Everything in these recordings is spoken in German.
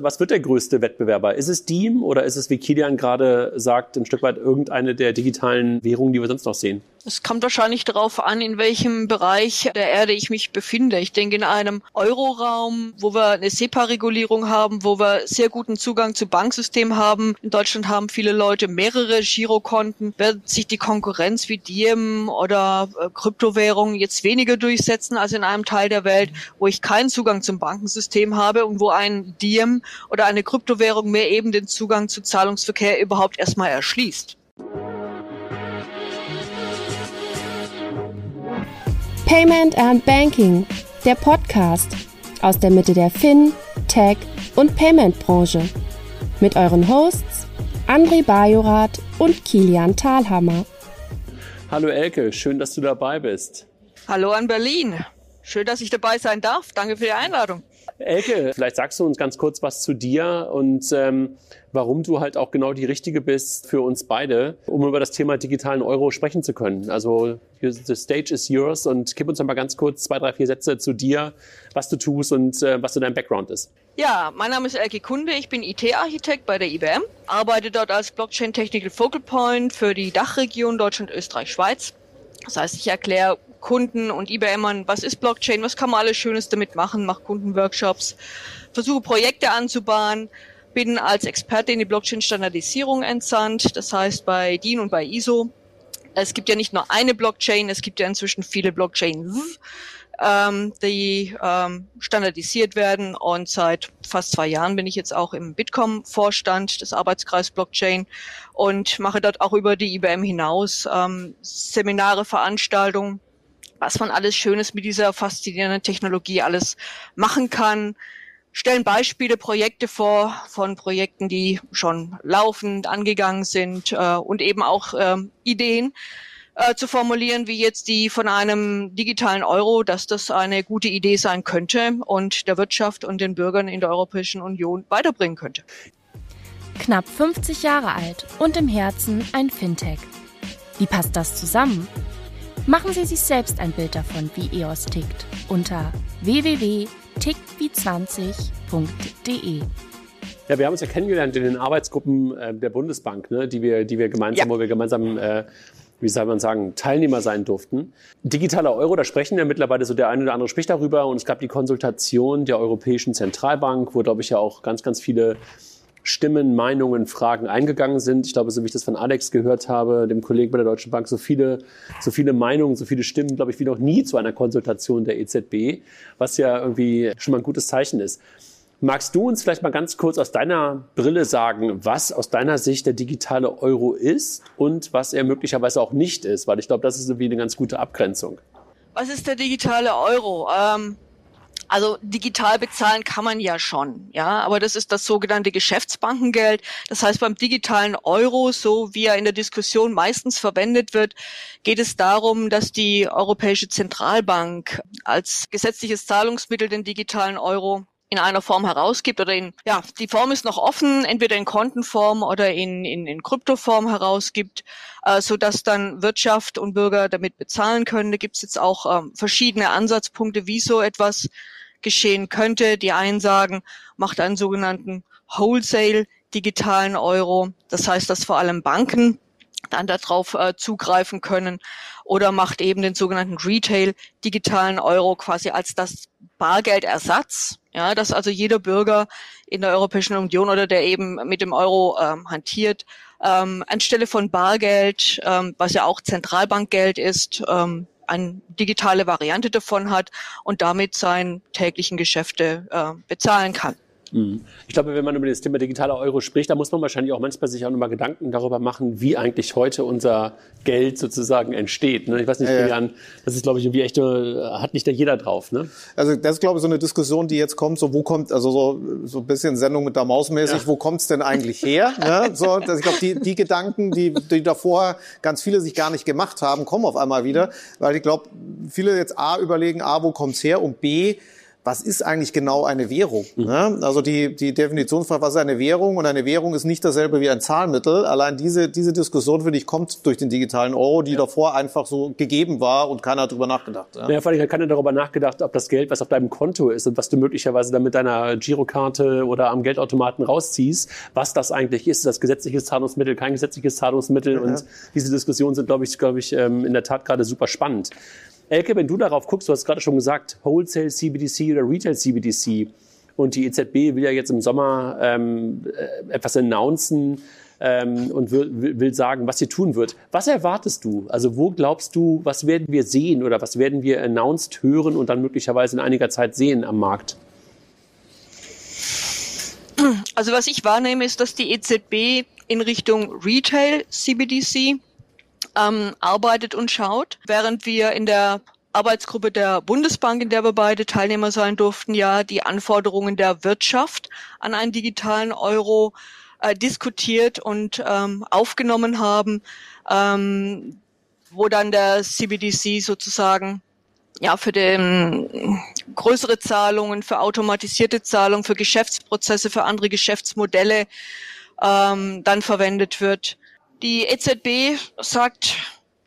Was wird der größte Wettbewerber? Ist es Diem oder ist es, wie Kilian gerade sagt, ein Stück weit irgendeine der digitalen Währungen, die wir sonst noch sehen? Es kommt wahrscheinlich darauf an, in welchem Bereich der Erde ich mich befinde. Ich denke, in einem Euroraum, wo wir eine SEPA-Regulierung haben, wo wir sehr guten Zugang zu Banksystemen haben. In Deutschland haben viele Leute mehrere Girokonten. Wird sich die Konkurrenz wie Diem oder äh, Kryptowährungen jetzt weniger durchsetzen als in einem Teil der Welt, wo ich keinen Zugang zum Bankensystem habe und wo ein Diem oder eine Kryptowährung mir eben den Zugang zu Zahlungsverkehr überhaupt erstmal erschließt. Payment and Banking, der Podcast aus der Mitte der Fin, Tech und Payment Branche. Mit euren Hosts André Bajorath und Kilian Thalhammer. Hallo Elke, schön, dass du dabei bist. Hallo an Berlin. Schön, dass ich dabei sein darf. Danke für die Einladung. Elke, vielleicht sagst du uns ganz kurz was zu dir und ähm, warum du halt auch genau die Richtige bist für uns beide, um über das Thema digitalen Euro sprechen zu können. Also the stage is yours und gib uns noch mal ganz kurz zwei, drei, vier Sätze zu dir, was du tust und äh, was so dein Background ist. Ja, mein Name ist Elke Kunde, ich bin IT-Architekt bei der IBM, arbeite dort als Blockchain Technical Focal Point für die Dachregion Deutschland, Österreich, Schweiz. Das heißt, ich erkläre Kunden und IBMern, was ist Blockchain, was kann man alles Schönes damit machen, mache Kundenworkshops, versuche Projekte anzubahnen, bin als Experte in die Blockchain-Standardisierung entsandt, das heißt bei DIN und bei ISO. Es gibt ja nicht nur eine Blockchain, es gibt ja inzwischen viele Blockchains, ähm, die ähm, standardisiert werden. Und seit fast zwei Jahren bin ich jetzt auch im Bitkom-Vorstand des Arbeitskreis Blockchain und mache dort auch über die IBM hinaus ähm, Seminare, Veranstaltungen was man alles Schönes mit dieser faszinierenden Technologie alles machen kann. Stellen Beispiele, Projekte vor von Projekten, die schon laufend angegangen sind äh, und eben auch äh, Ideen äh, zu formulieren, wie jetzt die von einem digitalen Euro, dass das eine gute Idee sein könnte und der Wirtschaft und den Bürgern in der Europäischen Union weiterbringen könnte. Knapp 50 Jahre alt und im Herzen ein Fintech. Wie passt das zusammen? Machen Sie sich selbst ein Bild davon, wie EOS tickt, unter www.ticktwie20.de. Ja, wir haben uns ja kennengelernt in den Arbeitsgruppen äh, der Bundesbank, ne, die wir, die wir gemeinsam, ja. wo wir gemeinsam, äh, wie soll man sagen, Teilnehmer sein durften. Digitaler Euro, da sprechen ja mittlerweile so der eine oder andere spricht darüber und es gab die Konsultation der Europäischen Zentralbank, wo glaube ich ja auch ganz, ganz viele Stimmen, Meinungen, Fragen eingegangen sind. Ich glaube, so wie ich das von Alex gehört habe, dem Kollegen bei der Deutschen Bank, so viele, so viele Meinungen, so viele Stimmen, glaube ich, wie noch nie zu einer Konsultation der EZB, was ja irgendwie schon mal ein gutes Zeichen ist. Magst du uns vielleicht mal ganz kurz aus deiner Brille sagen, was aus deiner Sicht der digitale Euro ist und was er möglicherweise auch nicht ist? Weil ich glaube, das ist irgendwie eine ganz gute Abgrenzung. Was ist der digitale Euro? Ähm, also digital bezahlen kann man ja schon, ja, aber das ist das sogenannte Geschäftsbankengeld. Das heißt, beim digitalen Euro, so wie er in der Diskussion meistens verwendet wird, geht es darum, dass die Europäische Zentralbank als gesetzliches Zahlungsmittel den digitalen Euro in einer Form herausgibt oder in, ja, die Form ist noch offen, entweder in Kontenform oder in, in, in Kryptoform herausgibt, äh, so dass dann Wirtschaft und Bürger damit bezahlen können. Da gibt es jetzt auch ähm, verschiedene Ansatzpunkte, wie so etwas geschehen könnte. Die einen sagen, macht einen sogenannten Wholesale digitalen Euro. Das heißt, dass vor allem Banken dann darauf äh, zugreifen können oder macht eben den sogenannten Retail digitalen Euro quasi als das Bargeldersatz ja, dass also jeder Bürger in der Europäischen Union oder der eben mit dem Euro ähm, hantiert, ähm, anstelle von Bargeld, ähm, was ja auch Zentralbankgeld ist, ähm, eine digitale Variante davon hat und damit seine täglichen Geschäfte äh, bezahlen kann. Mhm. Ich glaube, wenn man über das Thema digitaler Euro spricht, da muss man wahrscheinlich auch manchmal sich auch nochmal Gedanken darüber machen, wie eigentlich heute unser Geld sozusagen entsteht. Ne? Ich weiß nicht, Julian, das ist, glaube ich, irgendwie echt, äh, hat nicht da jeder drauf. Ne? Also das ist, glaube ich, so eine Diskussion, die jetzt kommt, so wo kommt, also so, so ein bisschen Sendung mit der Maus mäßig, ja. wo kommt es denn eigentlich her? ne? so, ich glaube, die, die Gedanken, die, die davor ganz viele sich gar nicht gemacht haben, kommen auf einmal wieder, weil ich glaube, viele jetzt A überlegen, A, wo kommt's her und B, was ist eigentlich genau eine Währung? Mhm. Ne? Also die, die Definitionsfrage, was ist eine Währung? Und eine Währung ist nicht dasselbe wie ein Zahlmittel. Allein diese, diese Diskussion, finde ich, kommt durch den digitalen Euro, die ja. davor einfach so gegeben war und keiner hat darüber nachgedacht. Ja, ja vor allem hat keiner darüber nachgedacht, ob das Geld, was auf deinem Konto ist und was du möglicherweise dann mit deiner Girokarte oder am Geldautomaten rausziehst, was das eigentlich ist. Das gesetzliches Zahlungsmittel, kein gesetzliches Zahlungsmittel. Ja. Und diese Diskussionen sind, glaube ich, glaube ich, ähm, in der Tat gerade super spannend. Elke, wenn du darauf guckst, du hast gerade schon gesagt, Wholesale CBDC oder Retail CBDC und die EZB will ja jetzt im Sommer ähm, äh, etwas announcen ähm, und will, will sagen, was sie tun wird. Was erwartest du? Also wo glaubst du, was werden wir sehen oder was werden wir announced hören und dann möglicherweise in einiger Zeit sehen am Markt? Also was ich wahrnehme, ist, dass die EZB in Richtung Retail CBDC ähm, arbeitet und schaut, während wir in der Arbeitsgruppe der Bundesbank, in der wir beide Teilnehmer sein durften, ja die Anforderungen der Wirtschaft an einen digitalen Euro äh, diskutiert und ähm, aufgenommen haben, ähm, wo dann der CBDC sozusagen ja für den größere Zahlungen, für automatisierte Zahlungen, für Geschäftsprozesse, für andere Geschäftsmodelle ähm, dann verwendet wird. Die EZB sagt,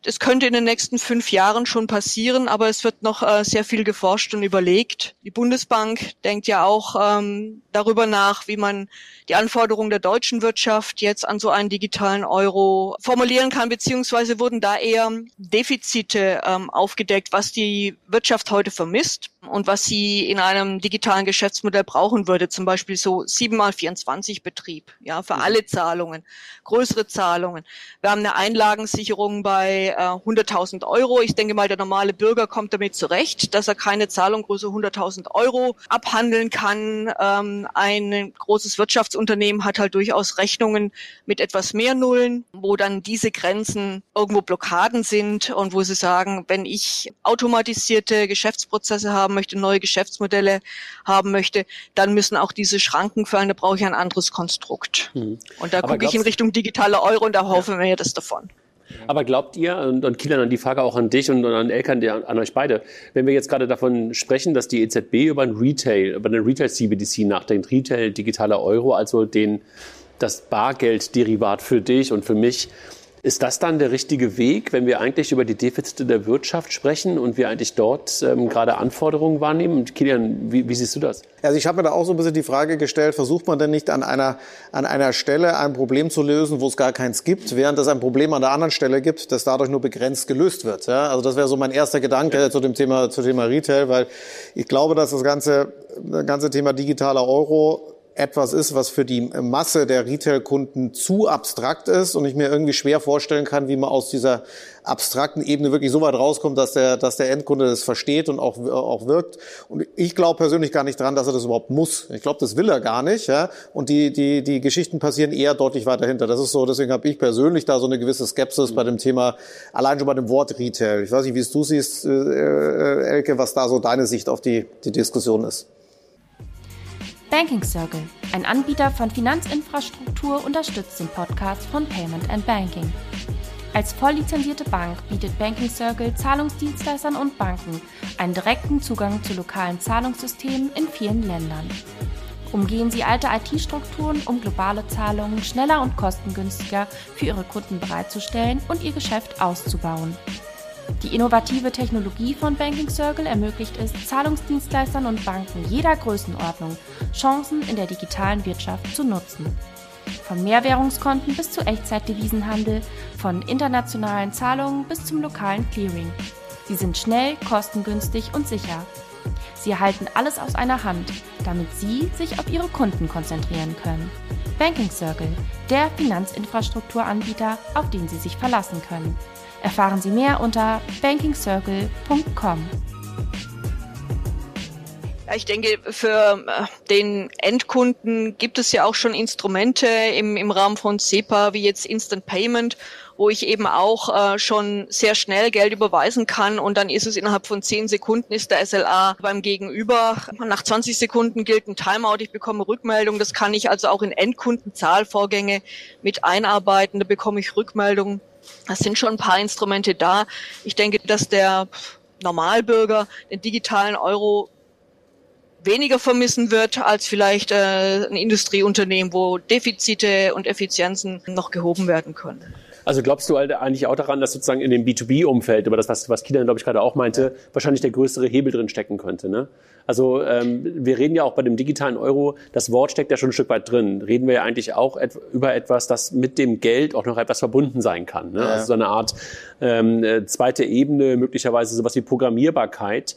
es könnte in den nächsten fünf Jahren schon passieren, aber es wird noch äh, sehr viel geforscht und überlegt. Die Bundesbank denkt ja auch ähm, darüber nach, wie man die Anforderungen der deutschen Wirtschaft jetzt an so einen digitalen Euro formulieren kann, beziehungsweise wurden da eher Defizite ähm, aufgedeckt, was die Wirtschaft heute vermisst und was sie in einem digitalen Geschäftsmodell brauchen würde, zum Beispiel so 7 mal 24 Betrieb, ja, für mhm. alle Zahlungen, größere Zahlungen. Wir haben eine Einlagensicherung bei äh, 100.000 Euro. Ich denke mal, der normale Bürger kommt damit zurecht, dass er keine Zahlung größer 100.000 Euro abhandeln kann. Ähm, ein großes Wirtschaftsunternehmen hat halt durchaus Rechnungen mit etwas mehr Nullen, wo dann diese Grenzen irgendwo Blockaden sind und wo sie sagen, wenn ich automatisierte Geschäftsprozesse haben möchte, neue Geschäftsmodelle haben möchte, dann müssen auch diese Schranken fallen. Da brauche ich ein anderes Konstrukt. Hm. Und da gucke ich in Richtung digitaler Euro und da hoffe ja. mir das davon. Aber glaubt ihr, und, und Kilian, die Frage auch an dich und, und an Elkan, an, an euch beide, wenn wir jetzt gerade davon sprechen, dass die EZB über ein Retail, über eine Retail-CBDC nachdenkt, Retail digitaler Euro, also den, das Bargeldderivat für dich und für mich, ist das dann der richtige Weg, wenn wir eigentlich über die Defizite der Wirtschaft sprechen und wir eigentlich dort ähm, gerade Anforderungen wahrnehmen? Und Kilian, wie, wie siehst du das? Also ich habe mir da auch so ein bisschen die Frage gestellt, versucht man denn nicht an einer, an einer Stelle ein Problem zu lösen, wo es gar keins gibt, während es ein Problem an der anderen Stelle gibt, das dadurch nur begrenzt gelöst wird? Ja? Also das wäre so mein erster Gedanke ja. zu dem Thema, zu Thema Retail, weil ich glaube, dass das ganze, das ganze Thema digitaler Euro etwas ist, was für die Masse der Retail-Kunden zu abstrakt ist und ich mir irgendwie schwer vorstellen kann, wie man aus dieser abstrakten Ebene wirklich so weit rauskommt, dass der, dass der Endkunde das versteht und auch, auch wirkt. Und ich glaube persönlich gar nicht dran, dass er das überhaupt muss. Ich glaube, das will er gar nicht. Ja? Und die, die, die Geschichten passieren eher deutlich weiter hinter. Das ist so, deswegen habe ich persönlich da so eine gewisse Skepsis bei dem Thema, allein schon bei dem Wort Retail. Ich weiß nicht, wie es du siehst, äh, äh Elke, was da so deine Sicht auf die, die Diskussion ist. Banking Circle, ein Anbieter von Finanzinfrastruktur, unterstützt den Podcast von Payment and Banking. Als volllizenzierte Bank bietet Banking Circle Zahlungsdienstleistern und Banken einen direkten Zugang zu lokalen Zahlungssystemen in vielen Ländern. Umgehen Sie alte IT-Strukturen, um globale Zahlungen schneller und kostengünstiger für Ihre Kunden bereitzustellen und Ihr Geschäft auszubauen. Die innovative Technologie von Banking Circle ermöglicht es Zahlungsdienstleistern und Banken jeder Größenordnung, Chancen in der digitalen Wirtschaft zu nutzen. Von Mehrwährungskonten bis zu Echtzeitdevisenhandel, von internationalen Zahlungen bis zum lokalen Clearing. Sie sind schnell, kostengünstig und sicher. Sie erhalten alles aus einer Hand, damit Sie sich auf Ihre Kunden konzentrieren können. Banking Circle, der Finanzinfrastrukturanbieter, auf den Sie sich verlassen können. Erfahren Sie mehr unter bankingcircle.com. Ich denke, für äh, den Endkunden gibt es ja auch schon Instrumente im, im Rahmen von SEPA, wie jetzt Instant Payment, wo ich eben auch äh, schon sehr schnell Geld überweisen kann und dann ist es innerhalb von zehn Sekunden ist der SLA beim Gegenüber. Nach 20 Sekunden gilt ein Timeout, ich bekomme Rückmeldung. Das kann ich also auch in Endkundenzahlvorgänge mit einarbeiten. Da bekomme ich Rückmeldung es sind schon ein paar Instrumente da. Ich denke, dass der Normalbürger den digitalen Euro weniger vermissen wird als vielleicht äh, ein Industrieunternehmen, wo Defizite und Effizienzen noch gehoben werden können. Also glaubst du halt eigentlich auch daran, dass sozusagen in dem B2B-Umfeld, über das, was, was Kilian, glaube ich, gerade auch meinte, wahrscheinlich der größere Hebel drin stecken könnte, ne? Also ähm, wir reden ja auch bei dem digitalen Euro, das Wort steckt ja schon ein Stück weit drin. Reden wir ja eigentlich auch et über etwas, das mit dem Geld auch noch etwas verbunden sein kann. Ne? Ja. Also so eine Art ähm, äh, zweite Ebene, möglicherweise sowas wie Programmierbarkeit.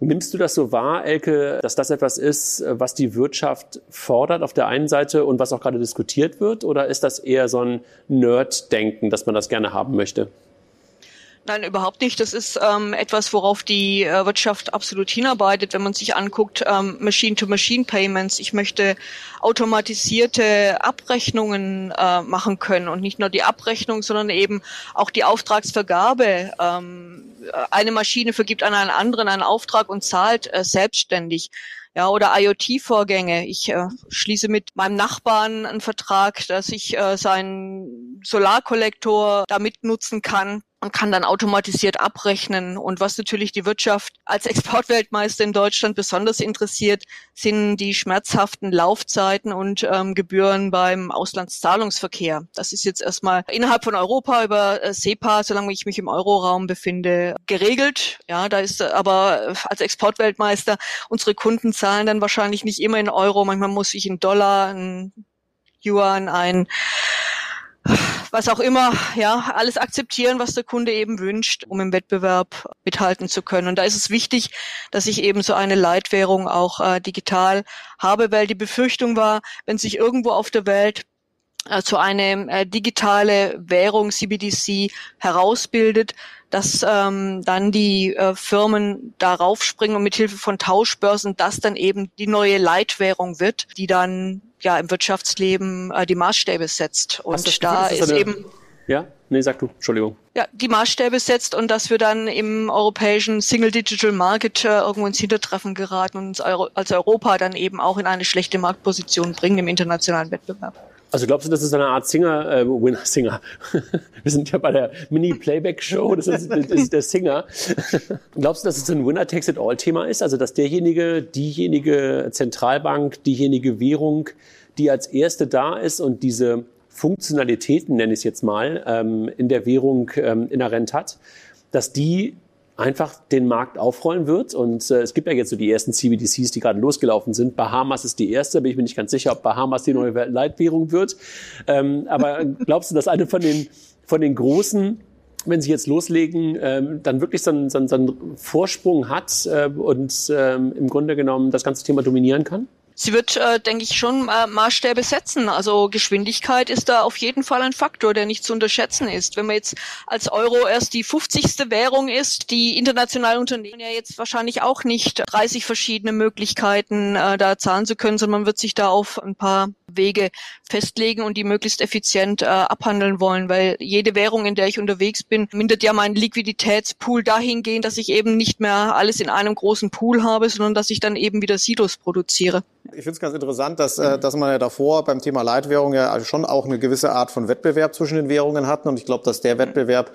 Nimmst du das so wahr, Elke, dass das etwas ist, was die Wirtschaft fordert auf der einen Seite und was auch gerade diskutiert wird? Oder ist das eher so ein Nerd-Denken, dass man das gerne haben möchte? Nein, überhaupt nicht. Das ist ähm, etwas, worauf die äh, Wirtschaft absolut hinarbeitet, wenn man sich anguckt, ähm, Machine-to-Machine-Payments. Ich möchte automatisierte Abrechnungen äh, machen können und nicht nur die Abrechnung, sondern eben auch die Auftragsvergabe. Ähm, eine Maschine vergibt an einen anderen einen Auftrag und zahlt äh, selbstständig ja, oder IoT-Vorgänge. Ich äh, schließe mit meinem Nachbarn einen Vertrag, dass ich äh, seinen Solarkollektor damit nutzen kann und kann dann automatisiert abrechnen. Und was natürlich die Wirtschaft als Exportweltmeister in Deutschland besonders interessiert, sind die schmerzhaften Laufzeiten und ähm, Gebühren beim Auslandszahlungsverkehr. Das ist jetzt erstmal innerhalb von Europa über äh, SEPA, solange ich mich im Euroraum befinde, geregelt. Ja, da ist aber als Exportweltmeister unsere Kunden zahlen dann wahrscheinlich nicht immer in Euro. Manchmal muss ich in Dollar, in Yuan, ein was auch immer, ja, alles akzeptieren, was der Kunde eben wünscht, um im Wettbewerb mithalten zu können. Und da ist es wichtig, dass ich eben so eine Leitwährung auch äh, digital habe, weil die Befürchtung war, wenn sich irgendwo auf der Welt äh, so eine äh, digitale Währung CBDC herausbildet, dass ähm, dann die äh, Firmen darauf springen und mithilfe von Tauschbörsen das dann eben die neue Leitwährung wird, die dann ja im Wirtschaftsleben äh, die Maßstäbe setzt. Und Gefühl, da ist eine... eben ja, nee, sag du, Entschuldigung. Ja, die Maßstäbe setzt und dass wir dann im europäischen Single Digital Market äh, irgendwo ins Hintertreffen geraten und uns Euro als Europa dann eben auch in eine schlechte Marktposition bringen im internationalen Wettbewerb. Also glaubst du, das ist eine Art Singer, äh, Winner Singer? Wir sind ja bei der Mini-Playback-Show, das ist, das ist der Singer. glaubst du, dass es ein Winner-Takes-it-all-Thema ist? Also dass derjenige, diejenige Zentralbank, diejenige Währung, die als erste da ist und diese Funktionalitäten, nenne ich es jetzt mal, ähm, in der Währung ähm, inhärent hat, dass die einfach den Markt aufrollen wird. Und äh, es gibt ja jetzt so die ersten CBDCs, die gerade losgelaufen sind. Bahamas ist die erste, bin ich mir nicht ganz sicher, ob Bahamas die neue Leitwährung wird. Ähm, aber glaubst du, dass eine von den, von den großen wenn sie jetzt loslegen, ähm, dann wirklich so einen, so einen Vorsprung hat äh, und ähm, im Grunde genommen das ganze Thema dominieren kann? Sie wird, äh, denke ich, schon äh, Maßstäbe setzen. Also Geschwindigkeit ist da auf jeden Fall ein Faktor, der nicht zu unterschätzen ist. Wenn man jetzt als Euro erst die 50. Währung ist, die internationalen Unternehmen ja jetzt wahrscheinlich auch nicht 30 verschiedene Möglichkeiten äh, da zahlen zu können, sondern man wird sich da auf ein paar Wege festlegen und die möglichst effizient äh, abhandeln wollen, weil jede Währung, in der ich unterwegs bin, mindert ja meinen Liquiditätspool dahingehend, dass ich eben nicht mehr alles in einem großen Pool habe, sondern dass ich dann eben wieder Silos produziere. Ich finde es ganz interessant, dass, äh, dass man ja davor beim Thema Leitwährung ja schon auch eine gewisse Art von Wettbewerb zwischen den Währungen hatten. Und ich glaube, dass der Wettbewerb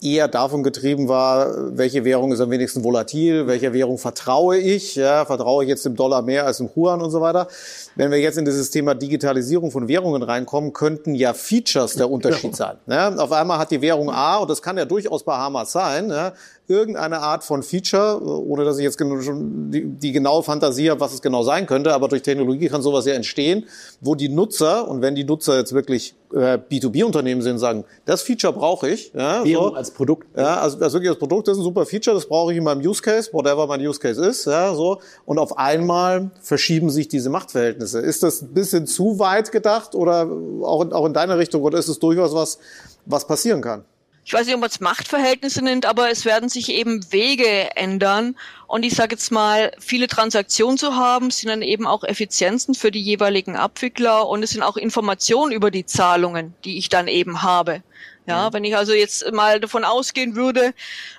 eher davon getrieben war, welche Währung ist am wenigsten volatil, welcher Währung vertraue ich, ja, vertraue ich jetzt dem Dollar mehr als dem Yuan und so weiter. Wenn wir jetzt in dieses Thema Digitalisierung von Währungen reinkommen, könnten ja Features der Unterschied sein. Ja, auf einmal hat die Währung A, und das kann ja durchaus Bahamas sein, ja, irgendeine Art von Feature, ohne dass ich jetzt schon die, die genaue Fantasie habe, was es genau sein könnte, aber durch Technologie kann sowas ja entstehen, wo die Nutzer, und wenn die Nutzer jetzt wirklich äh, B2B-Unternehmen sind, sagen, das Feature brauche ich. Ja, Währung so. als Produkt. Ja, also das wirklich das Produkt das ist ein super Feature, das brauche ich in meinem Use Case, whatever mein Use Case ist. Ja, so. Und auf einmal verschieben sich diese Machtverhältnisse. Ist das ein bisschen zu weit gedacht oder auch in, auch in deine Richtung oder ist es durchaus was, was passieren kann? Ich weiß nicht, ob man es Machtverhältnisse nennt, aber es werden sich eben Wege ändern. Und ich sage jetzt mal, viele Transaktionen zu haben, sind dann eben auch Effizienzen für die jeweiligen Abwickler und es sind auch Informationen über die Zahlungen, die ich dann eben habe. Ja, mhm. wenn ich also jetzt mal davon ausgehen würde,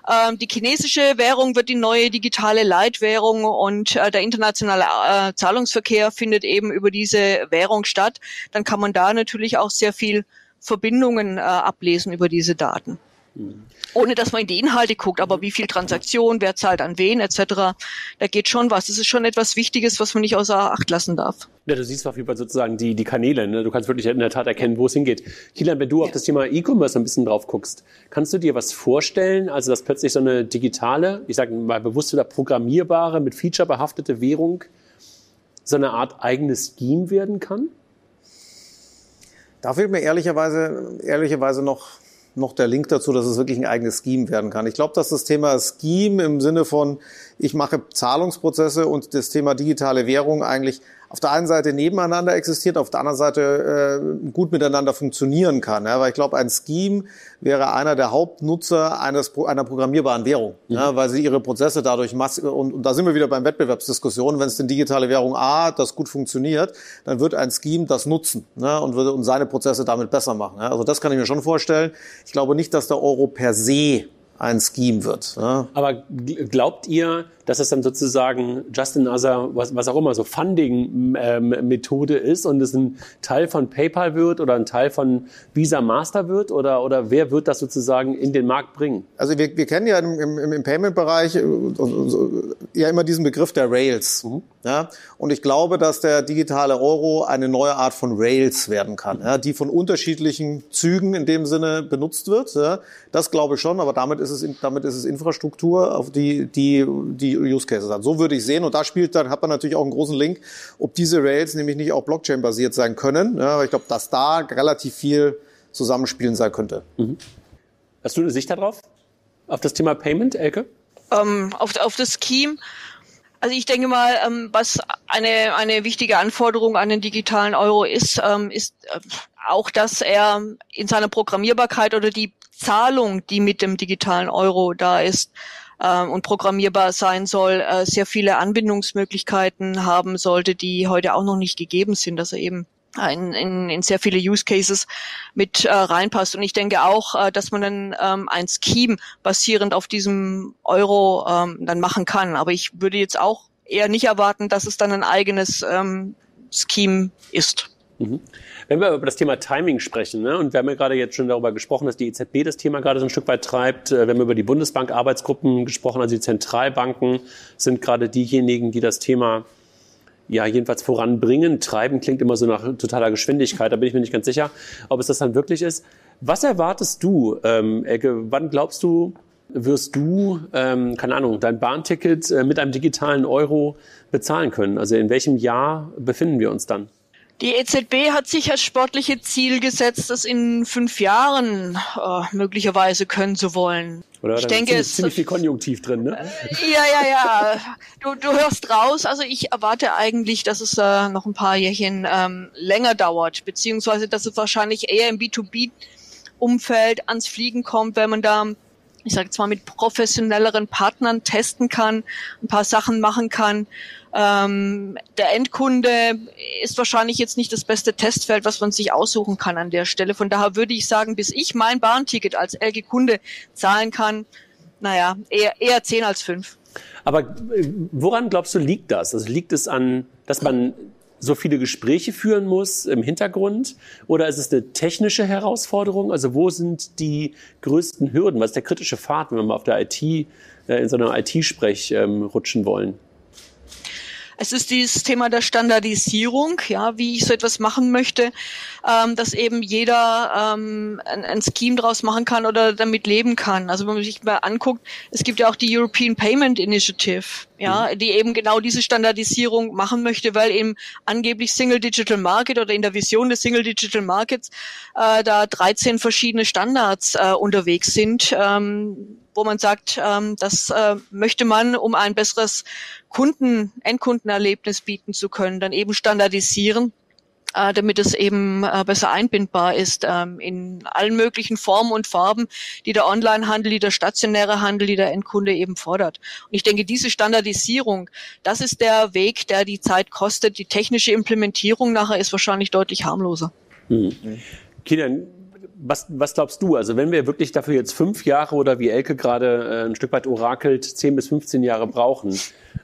äh, die chinesische Währung wird die neue digitale Leitwährung und äh, der internationale äh, Zahlungsverkehr findet eben über diese Währung statt, dann kann man da natürlich auch sehr viel Verbindungen äh, ablesen über diese Daten. Ohne dass man in die Inhalte guckt, aber wie viel Transaktion, wer zahlt an wen etc. Da geht schon was. Das ist schon etwas Wichtiges, was man nicht außer Acht lassen darf. Ja, du siehst auf jeden Fall sozusagen die, die Kanäle. Ne? Du kannst wirklich in der Tat erkennen, wo es hingeht. Kilian, wenn du ja. auf das Thema E-Commerce ein bisschen drauf guckst, kannst du dir was vorstellen, also dass plötzlich so eine digitale, ich sage mal bewusst oder programmierbare, mit Feature behaftete Währung so eine Art eigenes Scheme werden kann? Da fehlt mir ehrlicherweise, ehrlicherweise noch noch der Link dazu, dass es wirklich ein eigenes Scheme werden kann. Ich glaube, dass das Thema Scheme im Sinne von, ich mache Zahlungsprozesse und das Thema digitale Währung eigentlich auf der einen Seite nebeneinander existiert, auf der anderen Seite äh, gut miteinander funktionieren kann. Ja? Weil ich glaube, ein Scheme wäre einer der Hauptnutzer eines, einer programmierbaren Währung, mhm. ja? weil sie ihre Prozesse dadurch massiv, und, und da sind wir wieder beim Wettbewerbsdiskussion, wenn es denn digitale Währung A, das gut funktioniert, dann wird ein Scheme das nutzen ja? und würde und seine Prozesse damit besser machen. Ja? Also das kann ich mir schon vorstellen. Ich glaube nicht, dass der Euro per se ein Scheme wird. Ja. Aber glaubt ihr, dass es dann sozusagen just another, was, was auch immer, so Funding-Methode ähm, ist und es ein Teil von PayPal wird oder ein Teil von Visa Master wird oder, oder wer wird das sozusagen in den Markt bringen? Also wir, wir kennen ja im, im, im Payment-Bereich äh, ja immer diesen Begriff der Rails. Mhm. Ja? Und ich glaube, dass der digitale Euro eine neue Art von Rails werden kann, ja? die von unterschiedlichen Zügen in dem Sinne benutzt wird. Ja? Das glaube ich schon, aber damit ist es, damit ist es Infrastruktur, auf die, die, die Use Cases hat. So würde ich sehen. Und da spielt dann, hat man natürlich auch einen großen Link, ob diese Rails nämlich nicht auch Blockchain-basiert sein können. Ja, aber ich glaube, dass da relativ viel zusammenspielen sein könnte. Mhm. Hast du eine Sicht darauf? Auf das Thema Payment, Elke? Ähm, auf, auf das Scheme. Also ich denke mal, ähm, was eine, eine wichtige Anforderung an den digitalen Euro ist, ähm, ist äh, auch, dass er in seiner Programmierbarkeit oder die Zahlung, die mit dem digitalen Euro da ist, äh, und programmierbar sein soll, äh, sehr viele Anbindungsmöglichkeiten haben sollte, die heute auch noch nicht gegeben sind, dass er eben in, in, in sehr viele Use Cases mit äh, reinpasst. Und ich denke auch, äh, dass man dann ähm, ein Scheme basierend auf diesem Euro ähm, dann machen kann. Aber ich würde jetzt auch eher nicht erwarten, dass es dann ein eigenes ähm, Scheme ist. Mhm. Wenn wir über das Thema Timing sprechen, ne, und wir haben ja gerade jetzt schon darüber gesprochen, dass die EZB das Thema gerade so ein Stück weit treibt, äh, wir haben über die Bundesbank-Arbeitsgruppen gesprochen, also die Zentralbanken sind gerade diejenigen, die das Thema ja, jedenfalls voranbringen. Treiben klingt immer so nach totaler Geschwindigkeit, da bin ich mir nicht ganz sicher, ob es das dann wirklich ist. Was erwartest du, ähm, Ecke? Wann glaubst du, wirst du, ähm, keine Ahnung, dein Bahnticket äh, mit einem digitalen Euro bezahlen können? Also in welchem Jahr befinden wir uns dann? Die EZB hat sich als sportliche Ziel gesetzt, das in fünf Jahren äh, möglicherweise können zu wollen. Oder? Ich denke, es ist ziemlich viel Konjunktiv drin, ne? Ja, ja, ja. Du, du hörst raus. Also ich erwarte eigentlich, dass es äh, noch ein paar Jährchen ähm, länger dauert, beziehungsweise dass es wahrscheinlich eher im B2B-Umfeld ans Fliegen kommt, wenn man da ich sage jetzt mal, mit professionelleren Partnern testen kann, ein paar Sachen machen kann. Ähm, der Endkunde ist wahrscheinlich jetzt nicht das beste Testfeld, was man sich aussuchen kann an der Stelle. Von daher würde ich sagen, bis ich mein Bahnticket als LG-Kunde zahlen kann, naja, eher, eher zehn als fünf. Aber äh, woran glaubst du, liegt das? Also liegt es an, dass man so viele Gespräche führen muss im Hintergrund? Oder ist es eine technische Herausforderung? Also wo sind die größten Hürden? Was ist der kritische Pfad, wenn wir mal auf der IT, äh, in so einer IT-Sprech ähm, rutschen wollen? Es ist dieses Thema der Standardisierung, ja, wie ich so etwas machen möchte, ähm, dass eben jeder ähm, ein, ein Scheme draus machen kann oder damit leben kann. Also wenn man sich mal anguckt, es gibt ja auch die European Payment Initiative, ja, mhm. die eben genau diese Standardisierung machen möchte, weil eben angeblich Single Digital Market oder in der Vision des Single Digital Markets äh, da 13 verschiedene Standards äh, unterwegs sind. Ähm, wo man sagt, ähm, das äh, möchte man, um ein besseres Kunden, Endkundenerlebnis bieten zu können, dann eben standardisieren äh, damit es eben äh, besser einbindbar ist ähm, in allen möglichen Formen und Farben, die der Onlinehandel, die der stationäre Handel, die der Endkunde eben fordert. Und ich denke, diese Standardisierung, das ist der Weg, der die Zeit kostet. Die technische Implementierung nachher ist wahrscheinlich deutlich harmloser. Mhm. Kilian, was, was glaubst du? Also wenn wir wirklich dafür jetzt fünf Jahre oder wie Elke gerade äh, ein Stück weit orakelt, zehn bis 15 Jahre brauchen,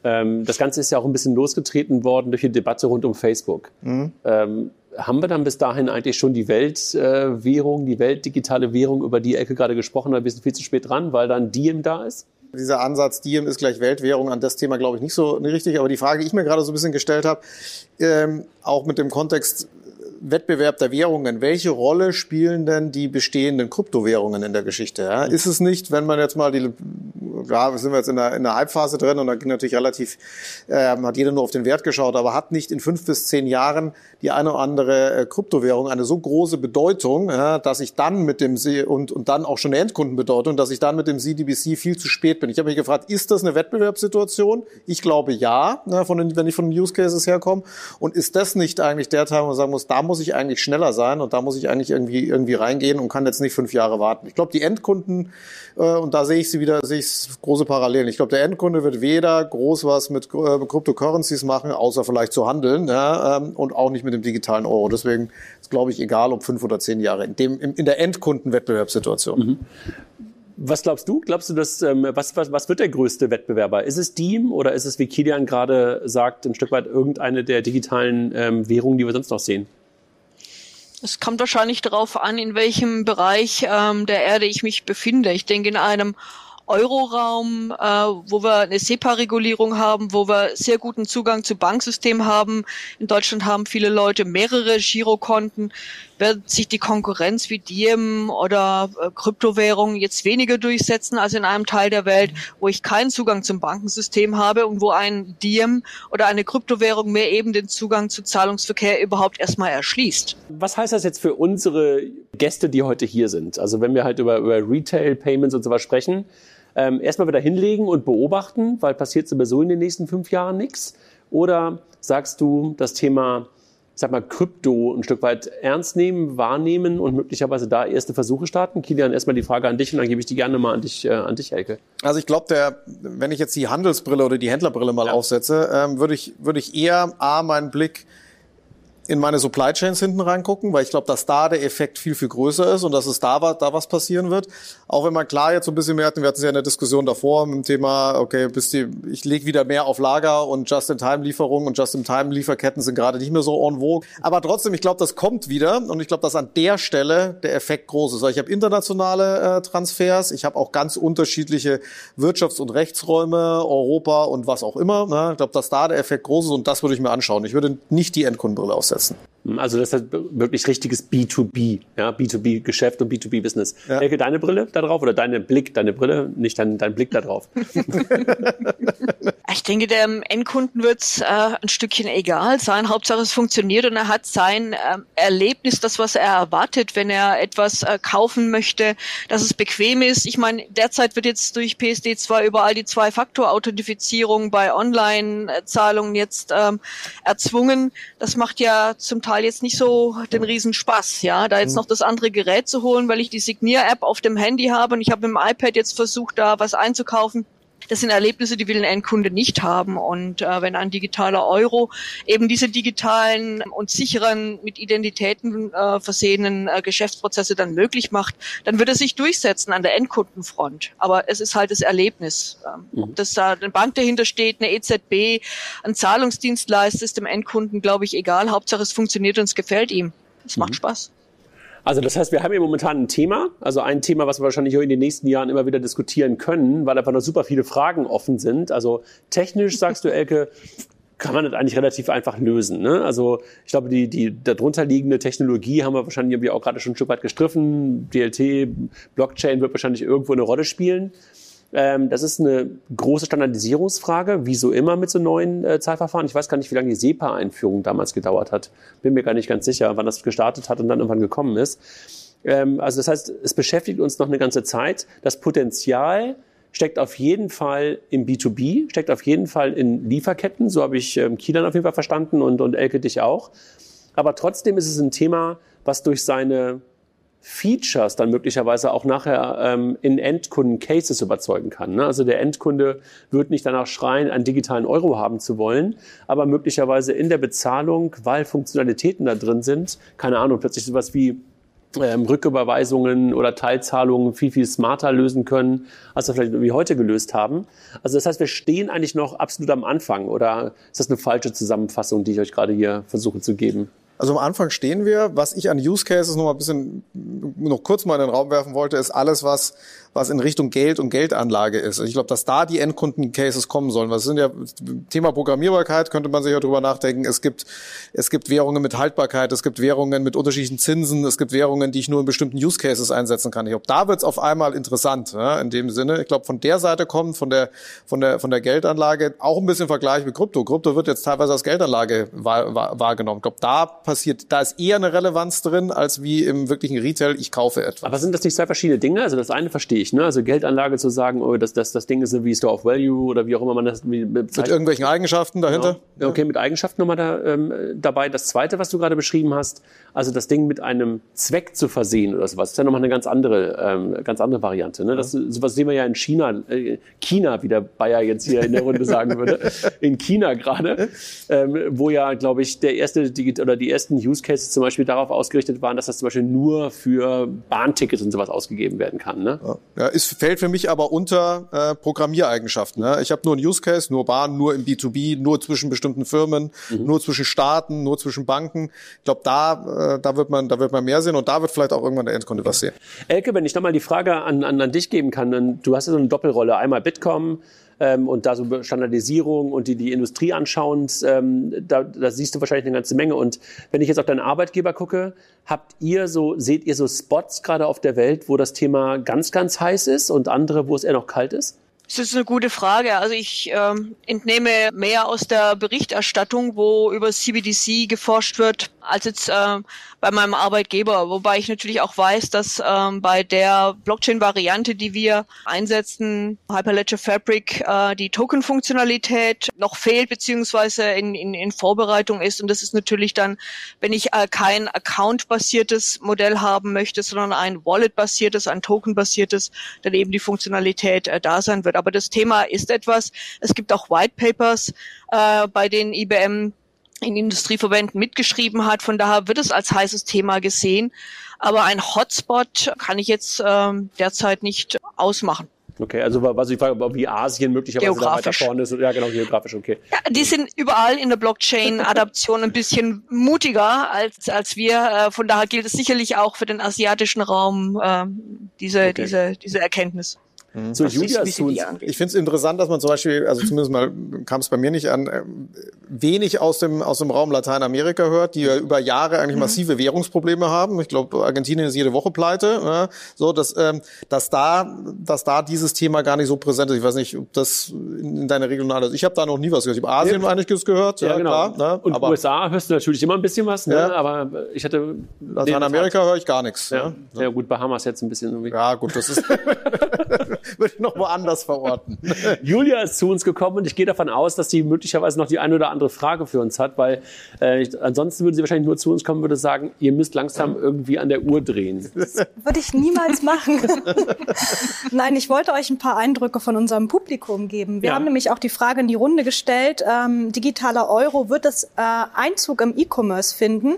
ähm, das Ganze ist ja auch ein bisschen losgetreten worden durch die Debatte rund um Facebook. Mhm. Ähm, haben wir dann bis dahin eigentlich schon die Weltwährung, die weltdigitale Währung, über die Ecke gerade gesprochen hat, wir sind viel zu spät dran, weil dann Diem da ist? Dieser Ansatz, Diem ist gleich Weltwährung, an das Thema glaube ich nicht so richtig. Aber die Frage, die ich mir gerade so ein bisschen gestellt habe, ähm, auch mit dem Kontext Wettbewerb der Währungen, welche Rolle spielen denn die bestehenden Kryptowährungen in der Geschichte? Ja? Ist es nicht, wenn man jetzt mal die, ja, sind wir jetzt in der, in der Halbphase drin und da ging natürlich relativ, äh, hat jeder nur auf den Wert geschaut, aber hat nicht in fünf bis zehn Jahren die eine oder andere äh, Kryptowährung eine so große Bedeutung, ja, dass ich dann mit dem und, und dann auch schon eine Endkundenbedeutung, dass ich dann mit dem CDBC viel zu spät bin. Ich habe mich gefragt, ist das eine Wettbewerbssituation? Ich glaube ja, ja von den, wenn ich von den Use Cases herkomme. Und ist das nicht eigentlich der Teil, wo man sagen muss, da muss muss ich eigentlich schneller sein und da muss ich eigentlich irgendwie, irgendwie reingehen und kann jetzt nicht fünf Jahre warten. Ich glaube, die Endkunden, äh, und da sehe ich sie wieder, sehe ich große Parallelen. Ich glaube, der Endkunde wird weder groß was mit äh, Cryptocurrencies machen, außer vielleicht zu handeln, ja, ähm, und auch nicht mit dem digitalen Euro. Deswegen ist, glaube ich, egal, ob fünf oder zehn Jahre in, dem, in der Endkundenwettbewerbssituation. Mhm. Was glaubst du? Glaubst du, dass ähm, was, was, was wird der größte Wettbewerber? Ist es Diem oder ist es, wie Kilian gerade sagt, ein Stück weit irgendeine der digitalen ähm, Währungen, die wir sonst noch sehen? Es kommt wahrscheinlich darauf an, in welchem Bereich ähm, der Erde ich mich befinde. Ich denke, in einem Euroraum, äh, wo wir eine SEPA-Regulierung haben, wo wir sehr guten Zugang zu Banksystemen haben. In Deutschland haben viele Leute mehrere Girokonten. Wird sich die Konkurrenz wie Diem oder äh, Kryptowährungen jetzt weniger durchsetzen als in einem Teil der Welt, wo ich keinen Zugang zum Bankensystem habe und wo ein Diem oder eine Kryptowährung mir eben den Zugang zu Zahlungsverkehr überhaupt erstmal erschließt. Was heißt das jetzt für unsere Gäste, die heute hier sind? Also wenn wir halt über, über Retail-Payments und sowas sprechen, ähm, erstmal wieder hinlegen und beobachten, weil passiert sowieso in den nächsten fünf Jahren nichts? Oder sagst du, das Thema, sag mal, Krypto ein Stück weit ernst nehmen, wahrnehmen und möglicherweise da erste Versuche starten? Kilian, erstmal die Frage an dich und dann gebe ich die gerne mal an dich, äh, an dich Helke. Also ich glaube, der, wenn ich jetzt die Handelsbrille oder die Händlerbrille mal ja. aufsetze, ähm, würde ich, würde ich eher A, meinen Blick in meine Supply Chains hinten reingucken, weil ich glaube, dass da der Effekt viel, viel größer ist und dass es da, da was passieren wird. Auch wenn man klar jetzt so ein bisschen mehr hatten, wir hatten es ja in der Diskussion davor mit dem Thema, okay, bis die, ich lege wieder mehr auf Lager und Just-in-Time-Lieferungen und Just-in-Time-Lieferketten sind gerade nicht mehr so en vogue. Aber trotzdem, ich glaube, das kommt wieder und ich glaube, dass an der Stelle der Effekt groß ist. Weil ich habe internationale äh, Transfers, ich habe auch ganz unterschiedliche Wirtschafts- und Rechtsräume, Europa und was auch immer. Ne? Ich glaube, dass da der Effekt groß ist und das würde ich mir anschauen. Ich würde nicht die Endkundenbrille aufsetzen aufsetzen. Also das ist wirklich richtiges B2B, ja, B2B-Geschäft und B2B-Business. Ja. Elke, deine Brille da drauf oder deine Blick, deine Brille, nicht dein, dein Blick da drauf? ich denke, dem Endkunden wird es äh, ein Stückchen egal sein. Hauptsache es funktioniert und er hat sein äh, Erlebnis, das, was er erwartet, wenn er etwas äh, kaufen möchte, dass es bequem ist. Ich meine, derzeit wird jetzt durch PSD2 überall die Zwei-Faktor-Authentifizierung bei Online-Zahlungen jetzt ähm, erzwungen. Das macht ja zum Teil jetzt nicht so den Riesenspaß, ja, da jetzt mhm. noch das andere Gerät zu holen, weil ich die Signier-App auf dem Handy habe und ich habe mit dem iPad jetzt versucht, da was einzukaufen. Das sind Erlebnisse, die will ein Endkunde nicht haben. Und äh, wenn ein digitaler Euro eben diese digitalen und sicheren, mit Identitäten äh, versehenen äh, Geschäftsprozesse dann möglich macht, dann wird er sich durchsetzen an der Endkundenfront. Aber es ist halt das Erlebnis. Ähm, mhm. Ob das da eine Bank dahinter steht, eine EZB, ein Zahlungsdienstleister ist dem Endkunden, glaube ich, egal. Hauptsache es funktioniert und es gefällt ihm. Es mhm. macht Spaß. Also das heißt, wir haben hier momentan ein Thema, also ein Thema, was wir wahrscheinlich auch in den nächsten Jahren immer wieder diskutieren können, weil einfach noch super viele Fragen offen sind. Also technisch sagst du, Elke, kann man das eigentlich relativ einfach lösen. Ne? Also ich glaube, die, die darunter liegende Technologie haben wir wahrscheinlich irgendwie auch gerade schon ein Stück weit gestriffen. DLT, Blockchain wird wahrscheinlich irgendwo eine Rolle spielen. Ähm, das ist eine große Standardisierungsfrage, wie so immer mit so neuen äh, Zahlverfahren. Ich weiß gar nicht, wie lange die SEPA-Einführung damals gedauert hat. Bin mir gar nicht ganz sicher, wann das gestartet hat und dann irgendwann gekommen ist. Ähm, also das heißt, es beschäftigt uns noch eine ganze Zeit. Das Potenzial steckt auf jeden Fall im B2B, steckt auf jeden Fall in Lieferketten. So habe ich ähm, Kielan auf jeden Fall verstanden und, und Elke dich auch. Aber trotzdem ist es ein Thema, was durch seine Features dann möglicherweise auch nachher ähm, in Endkunden-Cases überzeugen kann. Ne? Also der Endkunde wird nicht danach schreien, einen digitalen Euro haben zu wollen, aber möglicherweise in der Bezahlung, weil Funktionalitäten da drin sind, keine Ahnung, plötzlich sowas wie ähm, Rücküberweisungen oder Teilzahlungen viel, viel smarter lösen können, als wir vielleicht wie heute gelöst haben. Also das heißt, wir stehen eigentlich noch absolut am Anfang oder ist das eine falsche Zusammenfassung, die ich euch gerade hier versuche zu geben? Also am Anfang stehen wir. Was ich an Use Cases noch mal ein bisschen noch kurz mal in den Raum werfen wollte, ist alles, was was in Richtung Geld und Geldanlage ist. Ich glaube, dass da die Endkunden-Cases kommen sollen. Was sind ja Thema Programmierbarkeit könnte man sich ja drüber nachdenken. Es gibt es gibt Währungen mit Haltbarkeit, es gibt Währungen mit unterschiedlichen Zinsen, es gibt Währungen, die ich nur in bestimmten Use Cases einsetzen kann. Ich glaube, da wird es auf einmal interessant ja, in dem Sinne. Ich glaube, von der Seite kommt von der von der von der Geldanlage auch ein bisschen Vergleich mit Krypto. Krypto wird jetzt teilweise als Geldanlage wahrgenommen. Ich glaube, da passiert, da ist eher eine Relevanz drin als wie im wirklichen Retail. Ich kaufe etwas. Aber sind das nicht zwei verschiedene Dinge? Also das eine verstehe ich, ne? Also Geldanlage zu sagen, oh, das, das, das Ding ist wie Store of Value oder wie auch immer man das bezeichnet. Mit irgendwelchen Eigenschaften dahinter? Genau. Okay, mit Eigenschaften nochmal da, ähm, dabei. Das zweite, was du gerade beschrieben hast, also das Ding mit einem Zweck zu versehen oder sowas, ist ja nochmal eine ganz andere, ähm, ganz andere Variante. Ne? Das, sowas sehen wir ja in China, äh, China, wie der Bayer jetzt hier in der Runde sagen würde, in China gerade, ähm, wo ja, glaube ich, der erste oder die ersten Use Cases zum Beispiel darauf ausgerichtet waren, dass das zum Beispiel nur für Bahntickets und sowas ausgegeben werden kann. Ne? Ja, ist, fällt für mich aber unter äh, Programmiereigenschaften. Ne? Ich habe nur einen Use Case, nur Bahn, nur im B2B, nur zwischen bestimmten Firmen, mhm. nur zwischen Staaten, nur zwischen Banken. Ich glaube, da, äh, da wird man, da wird man mehr sehen und da wird vielleicht auch irgendwann der Endkunde was sehen. Elke, wenn ich nochmal die Frage an, an, an dich geben kann, dann, du hast ja so eine Doppelrolle, einmal Bitkom, ähm, und da so Standardisierung und die, die Industrie anschauen, ähm, da, da siehst du wahrscheinlich eine ganze Menge. Und wenn ich jetzt auf deinen Arbeitgeber gucke, habt ihr so, seht ihr so Spots gerade auf der Welt, wo das Thema ganz, ganz heiß ist und andere, wo es eher noch kalt ist? Das ist eine gute Frage. Also ich ähm, entnehme mehr aus der Berichterstattung, wo über CBDC geforscht wird, als jetzt äh, bei meinem Arbeitgeber. Wobei ich natürlich auch weiß, dass ähm, bei der Blockchain-Variante, die wir einsetzen, Hyperledger Fabric, äh, die Token-Funktionalität noch fehlt beziehungsweise in, in, in Vorbereitung ist. Und das ist natürlich dann, wenn ich äh, kein Account-basiertes Modell haben möchte, sondern ein Wallet-basiertes, ein Token-basiertes, dann eben die Funktionalität äh, da sein wird. Aber das Thema ist etwas. Es gibt auch White Papers, äh, bei denen IBM in Industrieverbänden mitgeschrieben hat. Von daher wird es als heißes Thema gesehen. Aber ein Hotspot kann ich jetzt ähm, derzeit nicht ausmachen. Okay, also was ich frage, wie Asien möglicherweise da weiter vorne ist. Ja, genau, geografisch, okay. Ja, die sind überall in der Blockchain-Adaption ein bisschen mutiger als, als wir. Äh, von daher gilt es sicherlich auch für den asiatischen Raum, äh, diese, okay. diese, diese Erkenntnis. Mhm. So, Julia ist uns. Ich finde es interessant, dass man zum Beispiel, also zumindest mal kam es bei mir nicht an, äh, wenig aus dem, aus dem Raum Lateinamerika hört, die ja über Jahre eigentlich mhm. massive Währungsprobleme haben. Ich glaube, Argentinien ist jede Woche pleite. Ja, so, dass, ähm, dass, da, dass da dieses Thema gar nicht so präsent ist. Ich weiß nicht, ob das in deiner regionale, ich habe da noch nie was gehört. Ich habe Asien ja. einiges gehört. Ja, ja genau. klar. Ne? Und aber, USA hörst du natürlich immer ein bisschen was, ne? aber ich hatte... Lateinamerika höre ich gar nichts. Ja. Ne? ja gut, Bahamas jetzt ein bisschen. Irgendwie. Ja gut, das ist... würde ich noch woanders verorten. Julia ist zu uns gekommen und ich gehe davon aus, dass sie möglicherweise noch die eine oder andere Frage für uns hat, weil äh, ansonsten würde sie wahrscheinlich nur zu uns kommen und würde sagen, ihr müsst langsam irgendwie an der Uhr drehen. Das würde ich niemals machen. Nein, ich wollte euch ein paar Eindrücke von unserem Publikum geben. Wir ja. haben nämlich auch die Frage in die Runde gestellt, ähm, digitaler Euro, wird es äh, Einzug im E-Commerce finden?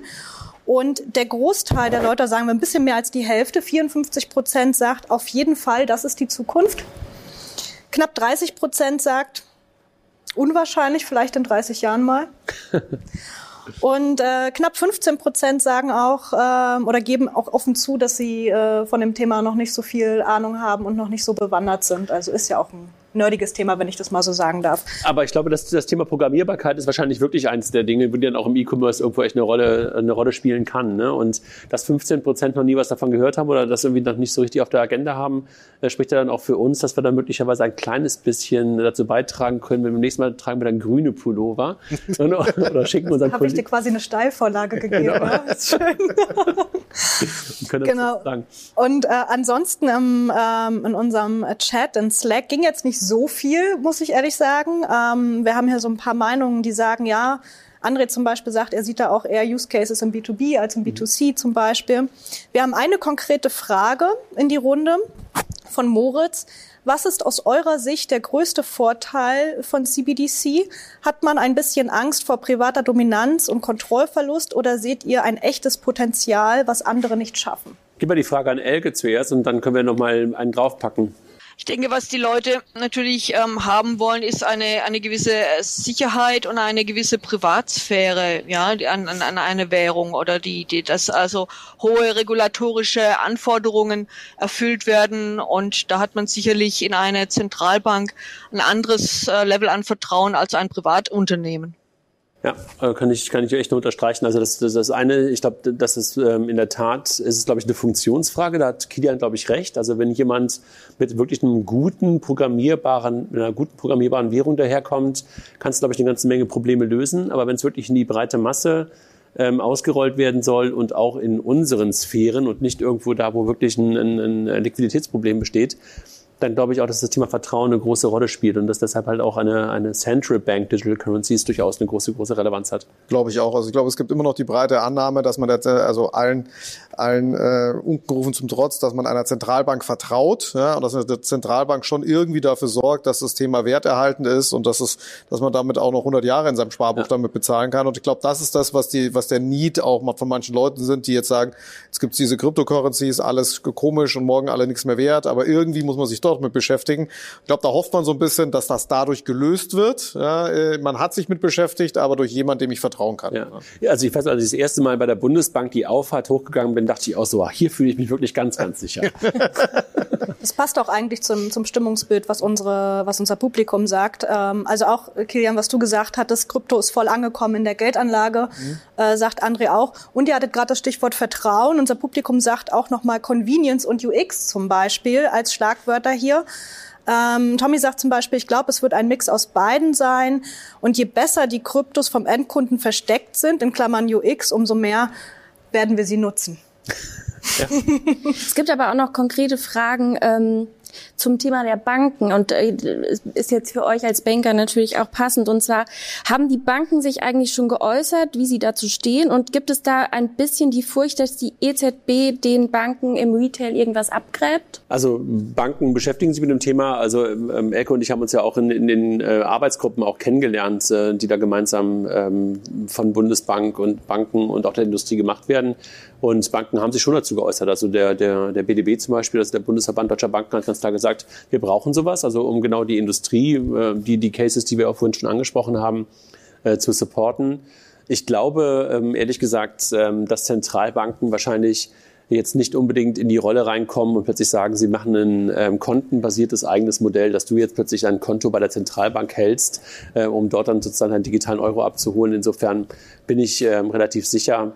Und der Großteil der Leute, sagen wir ein bisschen mehr als die Hälfte, 54 Prozent sagt auf jeden Fall, das ist die Zukunft. Knapp 30 Prozent sagt unwahrscheinlich, vielleicht in 30 Jahren mal. Und äh, knapp 15 Prozent sagen auch äh, oder geben auch offen zu, dass sie äh, von dem Thema noch nicht so viel Ahnung haben und noch nicht so bewandert sind. Also ist ja auch ein nerdiges Thema, wenn ich das mal so sagen darf. Aber ich glaube, dass das Thema Programmierbarkeit ist wahrscheinlich wirklich eins der Dinge, die dann auch im E-Commerce irgendwo echt eine Rolle, eine Rolle spielen kann. Ne? Und dass 15 Prozent noch nie was davon gehört haben oder das irgendwie noch nicht so richtig auf der Agenda haben, äh, spricht ja dann auch für uns, dass wir dann möglicherweise ein kleines bisschen dazu beitragen können. Wenn wir beim nächsten Mal tragen wir dann grüne Pullover oder schicken unseren Habe ich dir quasi eine Steilvorlage gegeben. Genau. Ja, ist schön. genau. Und äh, ansonsten im, ähm, in unserem Chat in Slack ging jetzt nicht so viel, muss ich ehrlich sagen. Ähm, wir haben hier so ein paar Meinungen, die sagen, ja, André zum Beispiel sagt, er sieht da auch eher Use Cases im B2B als im B2C zum Beispiel. Wir haben eine konkrete Frage in die Runde von Moritz. Was ist aus eurer Sicht der größte Vorteil von CBDC? Hat man ein bisschen Angst vor privater Dominanz und Kontrollverlust oder seht ihr ein echtes Potenzial, was andere nicht schaffen? Gib mal die Frage an Elke zuerst und dann können wir noch mal einen draufpacken. Ich denke, was die Leute natürlich ähm, haben wollen, ist eine, eine gewisse Sicherheit und eine gewisse Privatsphäre, ja, an, an, an eine Währung oder die, die, dass also hohe regulatorische Anforderungen erfüllt werden. Und da hat man sicherlich in eine Zentralbank ein anderes äh, Level an Vertrauen als ein Privatunternehmen. Ja, äh, kann ich, kann ich echt nur unterstreichen. Also das, das, das eine, ich glaube, das ist ähm, in der Tat, ist es, glaube ich, eine Funktionsfrage. Da hat Kilian, glaube ich, recht. Also wenn jemand mit wirklich einem guten programmierbaren, einer guten programmierbaren Währung daherkommt, kannst du, glaube ich, eine ganze Menge Probleme lösen. Aber wenn es wirklich in die breite Masse ähm, ausgerollt werden soll und auch in unseren Sphären und nicht irgendwo da, wo wirklich ein, ein, ein Liquiditätsproblem besteht, dann glaube ich auch, dass das Thema Vertrauen eine große Rolle spielt und dass deshalb halt auch eine, eine Central Bank Digital Currencies durchaus eine große, große Relevanz hat. Glaube ich auch. Also ich glaube, es gibt immer noch die breite Annahme, dass man jetzt, also allen, allen äh, ungerufen zum Trotz, dass man einer Zentralbank vertraut ja, und dass eine Zentralbank schon irgendwie dafür sorgt, dass das Thema werterhaltend ist und dass, es, dass man damit auch noch 100 Jahre in seinem Sparbuch ja. damit bezahlen kann. Und ich glaube, das ist das, was, die, was der Need auch von manchen Leuten sind, die jetzt sagen, es gibt diese Cryptocurrencies, alles komisch und morgen alle nichts mehr wert, aber irgendwie muss man sich dort mit beschäftigen. Ich glaube, da hofft man so ein bisschen, dass das dadurch gelöst wird. Ja, äh, man hat sich mit beschäftigt, aber durch jemanden, dem ich vertrauen kann. Ja. ja also ich weiß, als ich das erste Mal bei der Bundesbank die Auffahrt hochgegangen bin, dachte ich auch so, hier fühle ich mich wirklich ganz, ganz sicher. Das passt auch eigentlich zum, zum Stimmungsbild, was unsere, was unser Publikum sagt. Ähm, also auch, Kilian, was du gesagt hattest, Krypto ist voll angekommen in der Geldanlage, mhm. äh, sagt André auch. Und ihr hattet gerade das Stichwort Vertrauen. Unser Publikum sagt auch nochmal Convenience und UX zum Beispiel als Schlagwörter hier. Ähm, Tommy sagt zum Beispiel, ich glaube, es wird ein Mix aus beiden sein. Und je besser die Kryptos vom Endkunden versteckt sind, in Klammern UX, umso mehr werden wir sie nutzen. Ja. es gibt aber auch noch konkrete Fragen. Ähm zum Thema der Banken und äh, ist jetzt für euch als Banker natürlich auch passend. Und zwar haben die Banken sich eigentlich schon geäußert, wie sie dazu stehen und gibt es da ein bisschen die Furcht, dass die EZB den Banken im Retail irgendwas abgräbt? Also Banken beschäftigen sich mit dem Thema. Also ähm, Elke und ich haben uns ja auch in, in den äh, Arbeitsgruppen auch kennengelernt, äh, die da gemeinsam ähm, von Bundesbank und Banken und auch der Industrie gemacht werden. Und Banken haben sich schon dazu geäußert. Also der, der, der BDB zum Beispiel, also der Bundesverband Deutscher Banken hat ganz klar gesagt, wir brauchen sowas, also um genau die Industrie, äh, die, die Cases, die wir auch vorhin schon angesprochen haben, äh, zu supporten. Ich glaube, ähm, ehrlich gesagt, ähm, dass Zentralbanken wahrscheinlich jetzt nicht unbedingt in die Rolle reinkommen und plötzlich sagen, sie machen ein ähm, kontenbasiertes eigenes Modell, dass du jetzt plötzlich ein Konto bei der Zentralbank hältst, äh, um dort dann sozusagen einen digitalen Euro abzuholen. Insofern bin ich ähm, relativ sicher,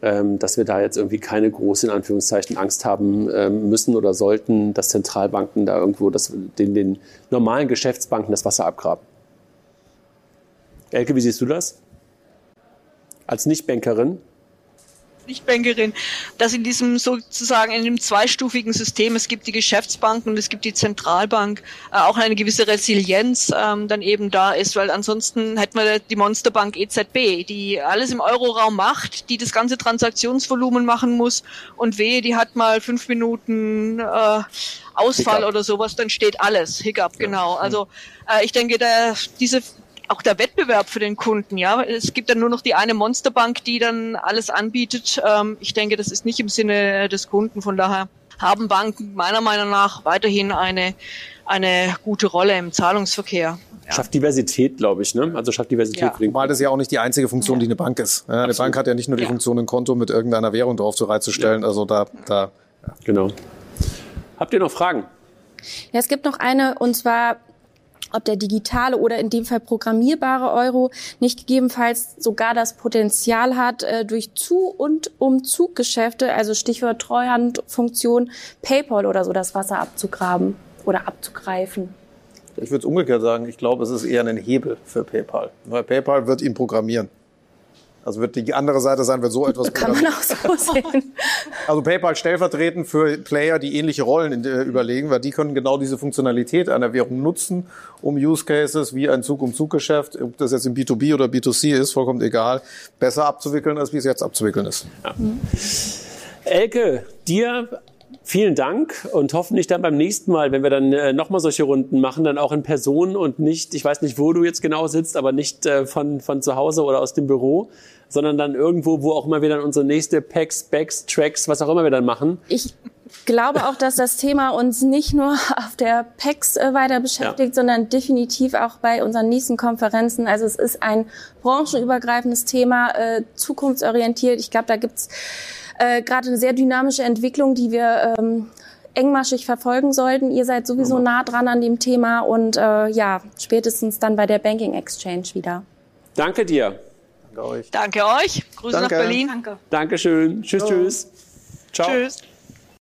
dass wir da jetzt irgendwie keine große, in Anführungszeichen, Angst haben ähm, müssen oder sollten, dass Zentralbanken da irgendwo das, den, den normalen Geschäftsbanken das Wasser abgraben. Elke, wie siehst du das? Als Nichtbankerin? Nichtbankerin, dass in diesem sozusagen in dem zweistufigen System, es gibt die Geschäftsbanken und es gibt die Zentralbank, äh, auch eine gewisse Resilienz ähm, dann eben da ist, weil ansonsten hätten wir die Monsterbank EZB, die alles im Euroraum macht, die das ganze Transaktionsvolumen machen muss und wehe, die hat mal fünf Minuten äh, Ausfall Hiccup. oder sowas, dann steht alles. Hiccup, genau. Also äh, ich denke, da, diese auch der Wettbewerb für den Kunden, ja. Es gibt dann nur noch die eine Monsterbank, die dann alles anbietet. Ähm, ich denke, das ist nicht im Sinne des Kunden. Von daher haben Banken meiner Meinung nach weiterhin eine, eine gute Rolle im Zahlungsverkehr. Ja. Schafft Diversität, glaube ich, ne? Also schafft Diversität ja. Weil das ja auch nicht die einzige Funktion, ja. die eine Bank ist. Ja, eine Bank hat ja nicht nur die Funktion, ein Konto mit irgendeiner Währung drauf bereitzustellen. Also da, da. Genau. Habt ihr noch Fragen? Ja, es gibt noch eine, und zwar ob der digitale oder in dem Fall programmierbare Euro nicht gegebenenfalls sogar das Potenzial hat, äh, durch Zu- und Umzuggeschäfte, also Stichwort Treuhandfunktion, PayPal oder so das Wasser abzugraben oder abzugreifen. Ich würde es umgekehrt sagen, ich glaube, es ist eher ein Hebel für PayPal, weil PayPal wird ihn programmieren. Also wird die andere Seite sein, wenn so etwas. Kann man auch so sehen. Also PayPal stellvertretend für Player, die ähnliche Rollen in, äh, überlegen, weil die können genau diese Funktionalität einer Währung nutzen, um Use Cases wie ein Zug-um-Zug-Geschäft, ob das jetzt im B2B oder B2C ist, vollkommen egal, besser abzuwickeln, als wie es jetzt abzuwickeln ist. Ja. Mhm. Elke, dir vielen Dank und hoffentlich dann beim nächsten Mal, wenn wir dann äh, nochmal solche Runden machen, dann auch in Person und nicht, ich weiß nicht, wo du jetzt genau sitzt, aber nicht äh, von, von zu Hause oder aus dem Büro, sondern dann irgendwo, wo auch immer wir dann unsere nächste Packs, Backs, Tracks, was auch immer wir dann machen. Ich glaube auch, dass das Thema uns nicht nur auf der PEX äh, weiter beschäftigt, ja. sondern definitiv auch bei unseren nächsten Konferenzen. Also es ist ein branchenübergreifendes Thema, äh, zukunftsorientiert. Ich glaube, da gibt's äh, gerade eine sehr dynamische Entwicklung, die wir ähm, engmaschig verfolgen sollten. Ihr seid sowieso nah dran an dem Thema und äh, ja, spätestens dann bei der Banking Exchange wieder. Danke dir. Danke euch. Danke euch. Grüße Danke. nach Berlin. Danke. Dankeschön. Tschüss, so. tschüss. Ciao. Tschüss.